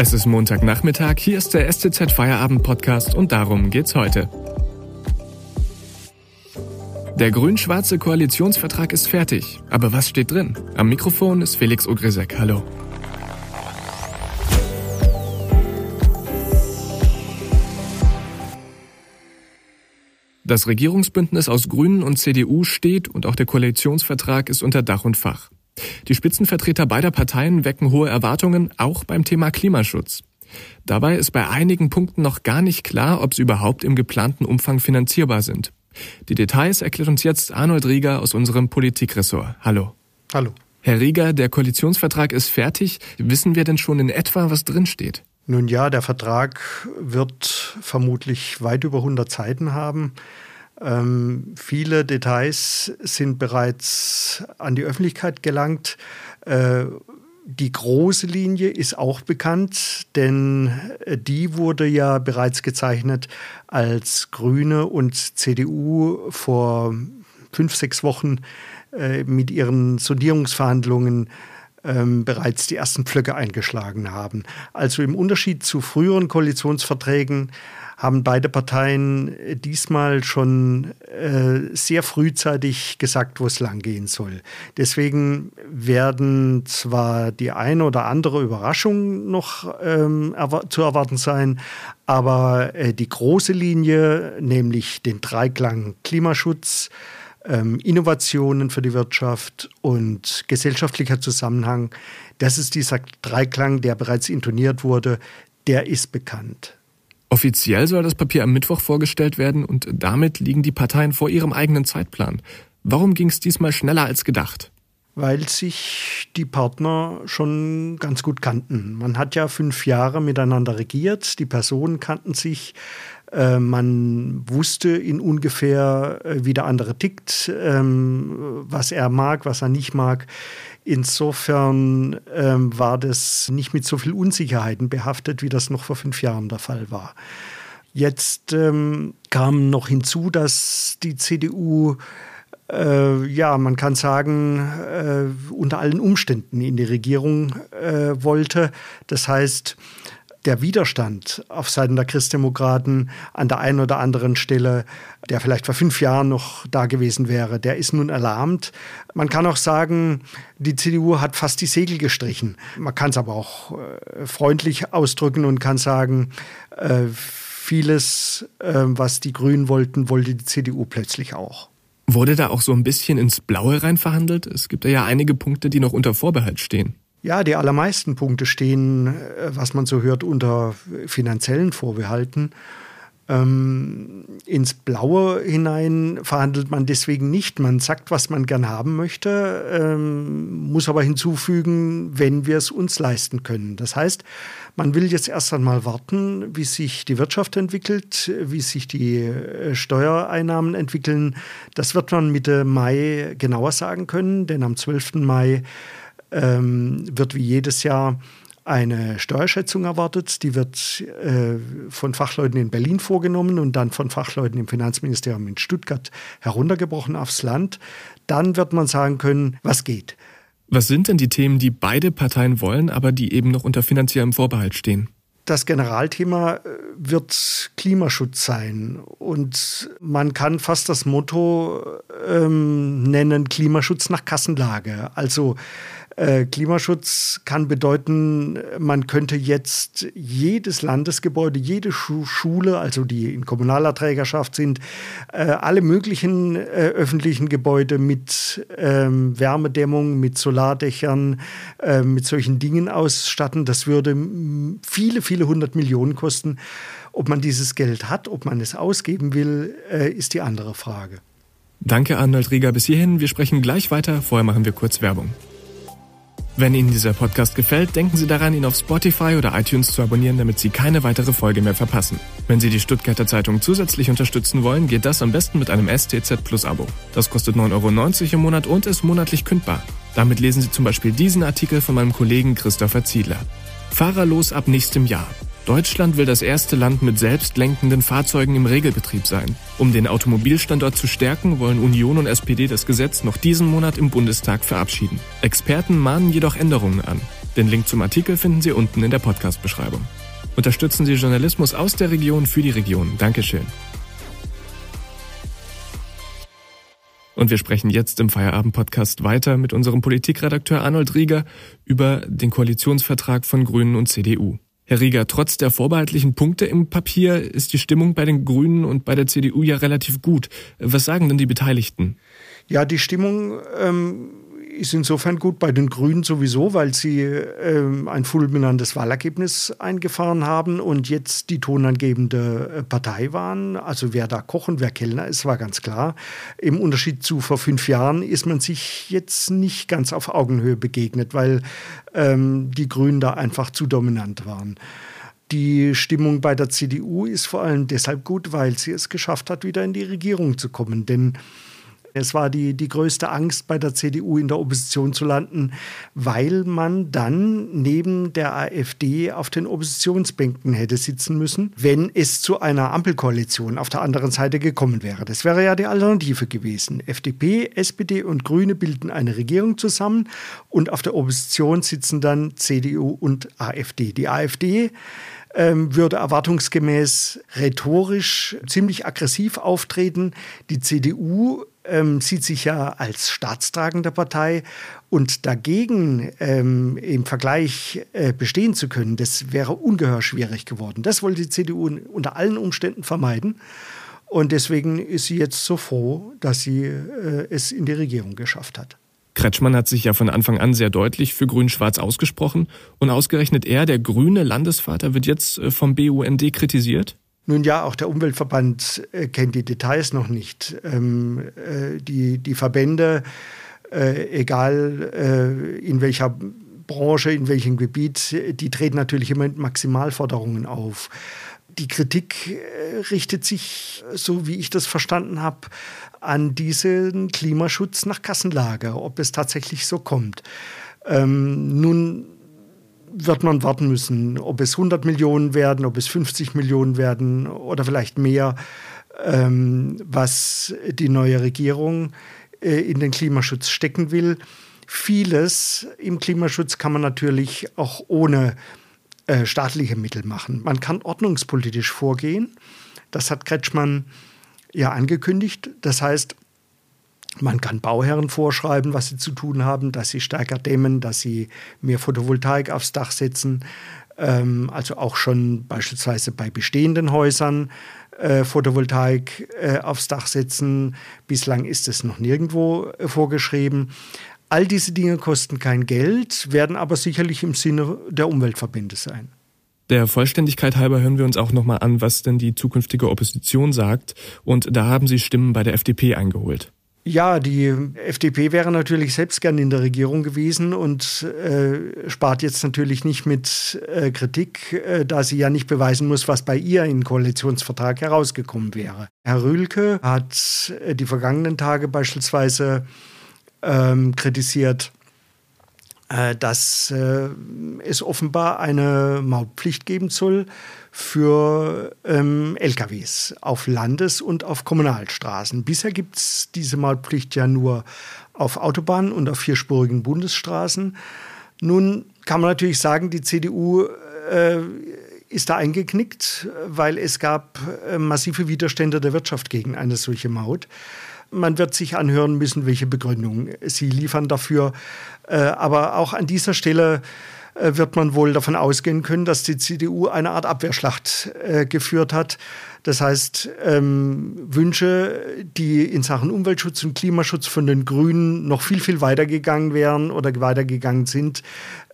Es ist Montagnachmittag, hier ist der STZ Feierabend Podcast und darum geht's heute. Der grün-schwarze Koalitionsvertrag ist fertig. Aber was steht drin? Am Mikrofon ist Felix Ogrisek. Hallo. Das Regierungsbündnis aus Grünen und CDU steht und auch der Koalitionsvertrag ist unter Dach und Fach. Die Spitzenvertreter beider Parteien wecken hohe Erwartungen, auch beim Thema Klimaschutz. Dabei ist bei einigen Punkten noch gar nicht klar, ob sie überhaupt im geplanten Umfang finanzierbar sind. Die Details erklärt uns jetzt Arnold Rieger aus unserem Politikressort. Hallo. Hallo. Herr Rieger, der Koalitionsvertrag ist fertig. Wissen wir denn schon in etwa, was drinsteht? Nun ja, der Vertrag wird vermutlich weit über 100 Seiten haben. Ähm, viele Details sind bereits an die Öffentlichkeit gelangt. Äh, die große Linie ist auch bekannt, denn die wurde ja bereits gezeichnet, als Grüne und CDU vor fünf, sechs Wochen äh, mit ihren Sondierungsverhandlungen ähm, bereits die ersten Pflöcke eingeschlagen haben. Also im Unterschied zu früheren Koalitionsverträgen haben beide Parteien diesmal schon äh, sehr frühzeitig gesagt, wo es langgehen soll. Deswegen werden zwar die eine oder andere Überraschung noch ähm, erwar zu erwarten sein, aber äh, die große Linie, nämlich den Dreiklang Klimaschutz, ähm, Innovationen für die Wirtschaft und gesellschaftlicher Zusammenhang, das ist dieser Dreiklang, der bereits intoniert wurde, der ist bekannt. Offiziell soll das Papier am Mittwoch vorgestellt werden und damit liegen die Parteien vor ihrem eigenen Zeitplan. Warum ging es diesmal schneller als gedacht? Weil sich die Partner schon ganz gut kannten. Man hat ja fünf Jahre miteinander regiert, die Personen kannten sich, äh, man wusste in ungefähr, äh, wie der andere tickt, ähm, was er mag, was er nicht mag. Insofern ähm, war das nicht mit so viel Unsicherheiten behaftet, wie das noch vor fünf Jahren der Fall war. Jetzt ähm, kam noch hinzu, dass die CDU äh, ja, man kann sagen, äh, unter allen Umständen in die Regierung äh, wollte. Das heißt, der Widerstand auf Seiten der Christdemokraten an der einen oder anderen Stelle, der vielleicht vor fünf Jahren noch da gewesen wäre, der ist nun erlahmt. Man kann auch sagen, die CDU hat fast die Segel gestrichen. Man kann es aber auch äh, freundlich ausdrücken und kann sagen, äh, vieles, äh, was die Grünen wollten, wollte die CDU plötzlich auch. Wurde da auch so ein bisschen ins Blaue rein verhandelt? Es gibt ja einige Punkte, die noch unter Vorbehalt stehen. Ja, die allermeisten Punkte stehen, äh, was man so hört, unter finanziellen Vorbehalten. Ähm, ins Blaue hinein verhandelt man deswegen nicht. Man sagt, was man gern haben möchte, ähm, muss aber hinzufügen, wenn wir es uns leisten können. Das heißt, man will jetzt erst einmal warten, wie sich die Wirtschaft entwickelt, wie sich die äh, Steuereinnahmen entwickeln. Das wird man Mitte Mai genauer sagen können, denn am 12. Mai ähm, wird wie jedes Jahr eine Steuerschätzung erwartet. Die wird äh, von Fachleuten in Berlin vorgenommen und dann von Fachleuten im Finanzministerium in Stuttgart heruntergebrochen aufs Land. Dann wird man sagen können, was geht. Was sind denn die Themen, die beide Parteien wollen, aber die eben noch unter finanziellem Vorbehalt stehen? Das Generalthema äh, wird Klimaschutz sein. Und man kann fast das Motto ähm, nennen, Klimaschutz nach Kassenlage. Also äh, Klimaschutz kann bedeuten, man könnte jetzt jedes Landesgebäude, jede Schu Schule, also die in kommunaler Trägerschaft sind, äh, alle möglichen äh, öffentlichen Gebäude mit ähm, Wärmedämmung, mit Solardächern, äh, mit solchen Dingen ausstatten. Das würde viele, viele hundert Millionen kosten. Ob man dieses Geld hat, ob man es ausgeben will, äh, ist die andere Frage. Danke, Arnold Rieger. Bis hierhin. Wir sprechen gleich weiter. Vorher machen wir kurz Werbung. Wenn Ihnen dieser Podcast gefällt, denken Sie daran, ihn auf Spotify oder iTunes zu abonnieren, damit Sie keine weitere Folge mehr verpassen. Wenn Sie die Stuttgarter Zeitung zusätzlich unterstützen wollen, geht das am besten mit einem STZ Plus Abo. Das kostet 9,90 Euro im Monat und ist monatlich kündbar. Damit lesen Sie zum Beispiel diesen Artikel von meinem Kollegen Christopher Ziedler. Fahrerlos ab nächstem Jahr. Deutschland will das erste Land mit selbstlenkenden Fahrzeugen im Regelbetrieb sein. Um den Automobilstandort zu stärken, wollen Union und SPD das Gesetz noch diesen Monat im Bundestag verabschieden. Experten mahnen jedoch Änderungen an. Den Link zum Artikel finden Sie unten in der Podcast-Beschreibung. Unterstützen Sie Journalismus aus der Region für die Region. Dankeschön. Und wir sprechen jetzt im Feierabend-Podcast weiter mit unserem Politikredakteur Arnold Rieger über den Koalitionsvertrag von Grünen und CDU. Herr Rieger, trotz der vorbehaltlichen Punkte im Papier ist die Stimmung bei den Grünen und bei der CDU ja relativ gut. Was sagen denn die Beteiligten? Ja, die Stimmung ähm, ist insofern gut bei den Grünen sowieso, weil sie ähm, ein fulminantes Wahlergebnis eingefahren haben und jetzt die tonangebende äh, Partei waren. Also wer da Koch wer Kellner ist, war ganz klar. Im Unterschied zu vor fünf Jahren ist man sich jetzt nicht ganz auf Augenhöhe begegnet, weil ähm, die Grünen da einfach zu dominant waren. Die Stimmung bei der CDU ist vor allem deshalb gut, weil sie es geschafft hat, wieder in die Regierung zu kommen. Denn es war die, die größte Angst bei der CDU in der Opposition zu landen, weil man dann neben der AfD auf den Oppositionsbänken hätte sitzen müssen, wenn es zu einer Ampelkoalition auf der anderen Seite gekommen wäre. Das wäre ja die Alternative gewesen. FDP, SPD und Grüne bilden eine Regierung zusammen und auf der Opposition sitzen dann CDU und AfD. Die AfD ähm, würde erwartungsgemäß rhetorisch ziemlich aggressiv auftreten. Die CDU ähm, sieht sich ja als staatstragende Partei und dagegen ähm, im Vergleich äh, bestehen zu können, das wäre ungeheuer schwierig geworden. Das wollte die CDU unter allen Umständen vermeiden. Und deswegen ist sie jetzt so froh, dass sie äh, es in die Regierung geschafft hat. Kretschmann hat sich ja von Anfang an sehr deutlich für Grün-Schwarz ausgesprochen und ausgerechnet er, der grüne Landesvater, wird jetzt äh, vom BUND kritisiert? Nun ja, auch der Umweltverband äh, kennt die Details noch nicht. Ähm, äh, die, die Verbände, äh, egal äh, in welcher Branche, in welchem Gebiet, die treten natürlich immer mit Maximalforderungen auf. Die Kritik äh, richtet sich, so wie ich das verstanden habe, an diesen Klimaschutz nach Kassenlage, ob es tatsächlich so kommt. Ähm, nun wird man warten müssen, ob es 100 Millionen werden, ob es 50 Millionen werden oder vielleicht mehr, ähm, was die neue Regierung äh, in den Klimaschutz stecken will. Vieles im Klimaschutz kann man natürlich auch ohne äh, staatliche Mittel machen. Man kann ordnungspolitisch vorgehen. Das hat Kretschmann ja angekündigt. Das heißt, man kann Bauherren vorschreiben, was sie zu tun haben, dass sie stärker dämmen, dass sie mehr Photovoltaik aufs Dach setzen. Ähm, also auch schon beispielsweise bei bestehenden Häusern äh, Photovoltaik äh, aufs Dach setzen. Bislang ist es noch nirgendwo äh, vorgeschrieben. All diese Dinge kosten kein Geld, werden aber sicherlich im Sinne der Umweltverbände sein. Der Vollständigkeit halber hören wir uns auch nochmal an, was denn die zukünftige Opposition sagt. Und da haben Sie Stimmen bei der FDP eingeholt. Ja, die FDP wäre natürlich selbst gern in der Regierung gewesen und äh, spart jetzt natürlich nicht mit äh, Kritik, äh, da sie ja nicht beweisen muss, was bei ihr im Koalitionsvertrag herausgekommen wäre. Herr Rühlke hat äh, die vergangenen Tage beispielsweise ähm, kritisiert, dass äh, es offenbar eine Mautpflicht geben soll für ähm, LKWs auf Landes- und auf Kommunalstraßen. Bisher gibt es diese Mautpflicht ja nur auf Autobahnen und auf vierspurigen Bundesstraßen. Nun kann man natürlich sagen, die CDU äh, ist da eingeknickt, weil es gab äh, massive Widerstände der Wirtschaft gegen eine solche Maut. Man wird sich anhören müssen, welche Begründung sie liefern dafür. Äh, aber auch an dieser Stelle wird man wohl davon ausgehen können, dass die CDU eine Art Abwehrschlacht äh, geführt hat. Das heißt, ähm, Wünsche, die in Sachen Umweltschutz und Klimaschutz von den Grünen noch viel, viel weitergegangen wären oder weitergegangen sind,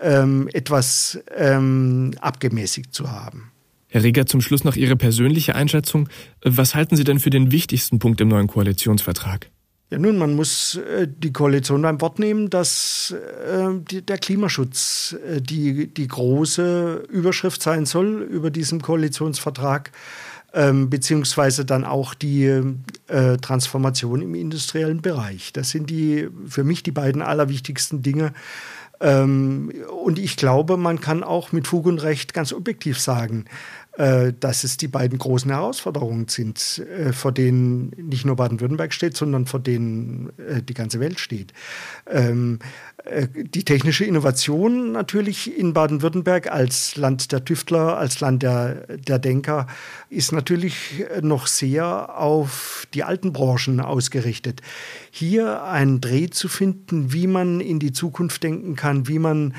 ähm, etwas ähm, abgemäßigt zu haben. Herr Reger, zum Schluss noch Ihre persönliche Einschätzung. Was halten Sie denn für den wichtigsten Punkt im neuen Koalitionsvertrag? Ja, nun, man muss äh, die Koalition beim Wort nehmen, dass äh, der Klimaschutz äh, die, die große Überschrift sein soll über diesem Koalitionsvertrag, ähm, beziehungsweise dann auch die Transformation im industriellen Bereich. Das sind die für mich die beiden allerwichtigsten Dinge. Ähm, und ich glaube, man kann auch mit Fug und Recht ganz objektiv sagen, dass es die beiden großen Herausforderungen sind, äh, vor denen nicht nur Baden-Württemberg steht, sondern vor denen äh, die ganze Welt steht. Ähm, die technische Innovation natürlich in Baden-Württemberg als Land der Tüftler, als Land der, der Denker, ist natürlich noch sehr auf die alten Branchen ausgerichtet. Hier einen Dreh zu finden, wie man in die Zukunft denken kann, wie man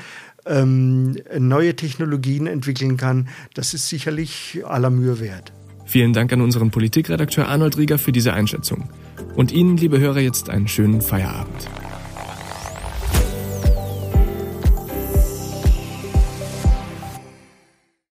ähm, neue Technologien entwickeln kann, das ist sicherlich aller Mühe wert. Vielen Dank an unseren Politikredakteur Arnold Rieger für diese Einschätzung. Und Ihnen, liebe Hörer, jetzt einen schönen Feierabend.